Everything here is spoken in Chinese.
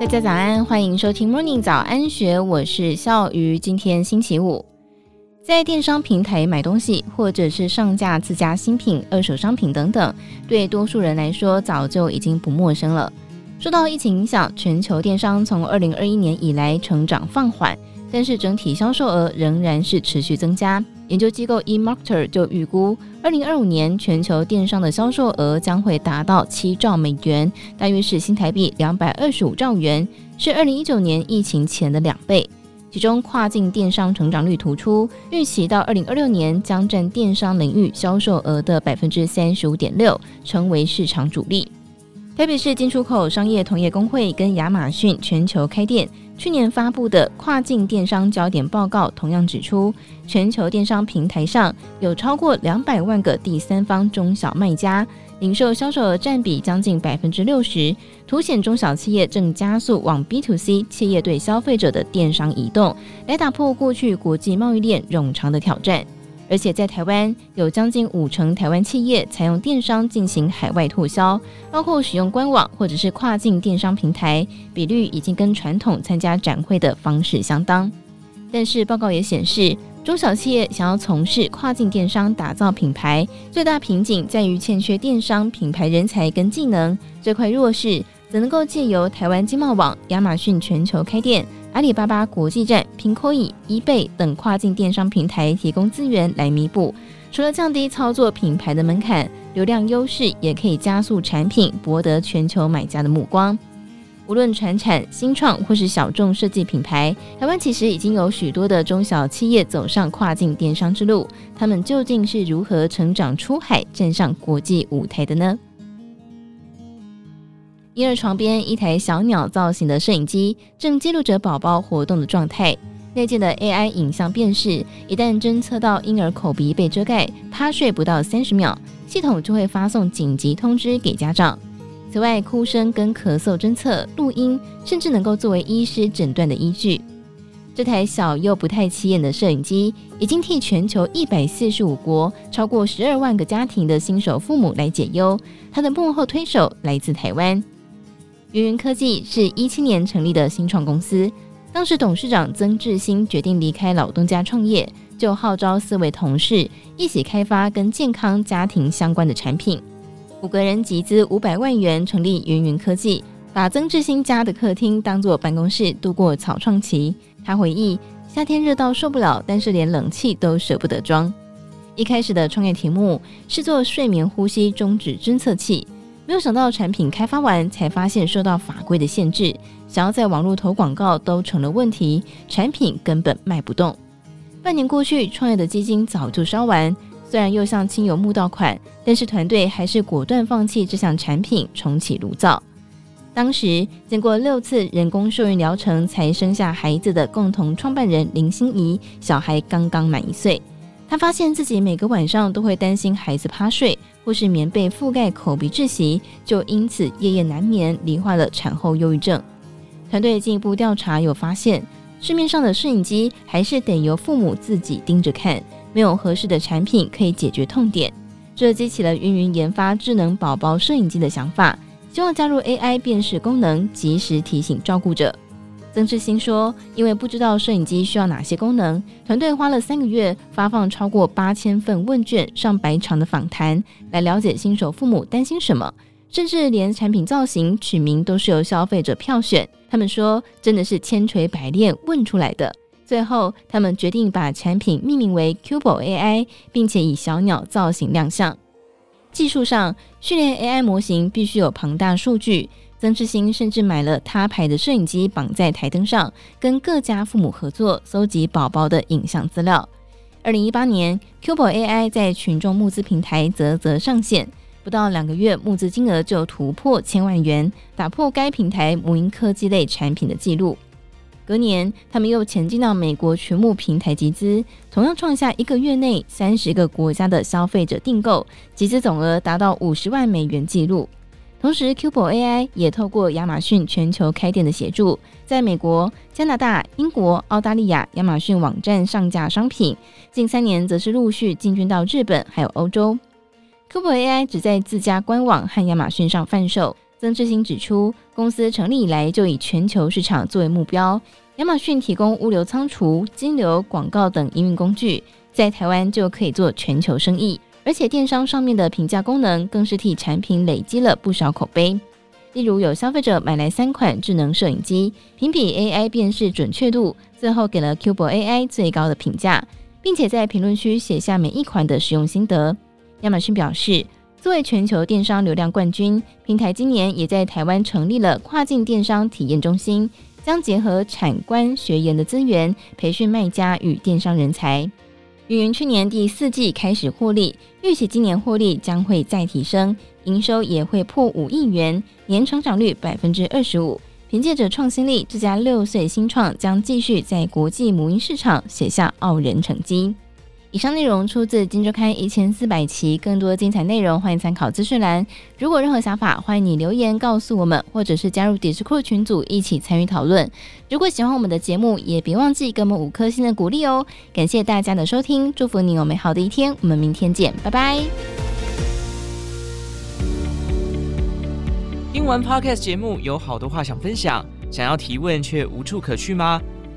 大家早安，欢迎收听 Morning 早安学，我是笑鱼。今天星期五，在电商平台买东西，或者是上架自家新品、二手商品等等，对多数人来说早就已经不陌生了。受到疫情影响，全球电商从二零二一年以来成长放缓，但是整体销售额仍然是持续增加。研究机构 eMarketer 就预估，二零二五年全球电商的销售额将会达到七兆美元，大约是新台币两百二十五兆元，是二零一九年疫情前的两倍。其中跨境电商成长率突出，预期到二零二六年将占电商领域销售额的百分之三十五点六，成为市场主力。台北市进出口商业同业公会跟亚马逊全球开店去年发布的跨境电商焦点报告，同样指出，全球电商平台上有超过两百万个第三方中小卖家，零售销售额占比将近百分之六十，凸显中小企业正加速往 B to C 企业对消费者的电商移动，来打破过去国际贸易链冗长的挑战。而且在台湾，有将近五成台湾企业采用电商进行海外拓销，包括使用官网或者是跨境电商平台，比率已经跟传统参加展会的方式相当。但是报告也显示，中小企业想要从事跨境电商打造品牌，最大瓶颈在于欠缺电商品牌人才跟技能，这块弱势则能够借由台湾经贸网、亚马逊全球开店。阿里巴巴国际站、Pinkoi、eBay 等跨境电商平台提供资源来弥补。除了降低操作品牌的门槛，流量优势也可以加速产品博得全球买家的目光。无论传产、新创或是小众设计品牌，台湾其实已经有许多的中小企业走上跨境电商之路。他们究竟是如何成长出海，站上国际舞台的呢？婴儿床边一台小鸟造型的摄影机正记录着宝宝活动的状态。内建的 AI 影像辨识，一旦侦测到婴儿口鼻被遮盖、趴睡不到三十秒，系统就会发送紧急通知给家长。此外，哭声跟咳嗽侦测、录音，甚至能够作为医师诊断的依据。这台小又不太起眼的摄影机，已经替全球一百四十五国超过十二万个家庭的新手父母来解忧。它的幕后推手来自台湾。云云科技是一七年成立的新创公司，当时董事长曾志新决定离开老东家创业，就号召四位同事一起开发跟健康家庭相关的产品。五个人集资五百万元成立云云科技，把曾志新家的客厅当作办公室度过草创期。他回忆，夏天热到受不了，但是连冷气都舍不得装。一开始的创业题目是做睡眠呼吸中止侦测器。没有想到产品开发完，才发现受到法规的限制，想要在网络投广告都成了问题，产品根本卖不动。半年过去，创业的基金早就烧完，虽然又向亲友募到款，但是团队还是果断放弃这项产品，重启炉灶。当时经过六次人工受孕疗程才生下孩子的共同创办人林心怡，小孩刚刚满一岁。她发现自己每个晚上都会担心孩子趴睡，或是棉被覆盖口鼻窒息，就因此夜夜难眠，罹患了产后忧郁症。团队进一步调查，有发现市面上的摄影机还是得由父母自己盯着看，没有合适的产品可以解决痛点。这激起了云云研发智能宝宝摄影机的想法，希望加入 AI 辨识功能，及时提醒照顾者。曾志新说：“因为不知道摄影机需要哪些功能，团队花了三个月，发放超过八千份问卷、上百场的访谈，来了解新手父母担心什么，甚至连产品造型、取名都是由消费者票选。他们说，真的是千锤百炼问出来的。最后，他们决定把产品命名为 Cubo AI，并且以小鸟造型亮相。技术上，训练 AI 模型必须有庞大数据。”曾志新甚至买了他牌的摄影机，绑在台灯上，跟各家父母合作，搜集宝宝的影像资料。二零一八年，Cubo AI 在群众募资平台啧啧上线，不到两个月，募资金额就突破千万元，打破该平台母婴科技类产品的记录。隔年，他们又前进到美国群募平台集资，同样创下一个月内三十个国家的消费者订购集资总额达到五十万美元纪录。同时，Cubo AI 也透过亚马逊全球开店的协助，在美国、加拿大、英国、澳大利亚亚马逊网站上架商品。近三年，则是陆续进军到日本还有欧洲。Cubo AI 只在自家官网和亚马逊上贩售，曾志兴指出，公司成立以来就以全球市场作为目标。亚马逊提供物流仓储、金流、广告等营运工具，在台湾就可以做全球生意。而且电商上面的评价功能，更是替产品累积了不少口碑。例如，有消费者买来三款智能摄影机，评比 AI 辨识准确度，最后给了 Cubo AI 最高的评价，并且在评论区写下每一款的使用心得。亚马逊表示，作为全球电商流量冠军，平台今年也在台湾成立了跨境电商体验中心，将结合产官学研的资源，培训卖家与电商人才。云云去年第四季开始获利，预期今年获利将会再提升，营收也会破五亿元，年成长率百分之二十五。凭借着创新力，这家六岁新创将继续在国际母婴市场写下傲人成绩。以上内容出自《金周刊》一千四百期，更多精彩内容欢迎参考资讯栏。如果任何想法，欢迎你留言告诉我们，或者是加入 disco 群组一起参与讨论。如果喜欢我们的节目，也别忘记给我们五颗星的鼓励哦。感谢大家的收听，祝福你有美好的一天，我们明天见，拜拜。听完 Podcast 节目，有好多话想分享，想要提问却无处可去吗？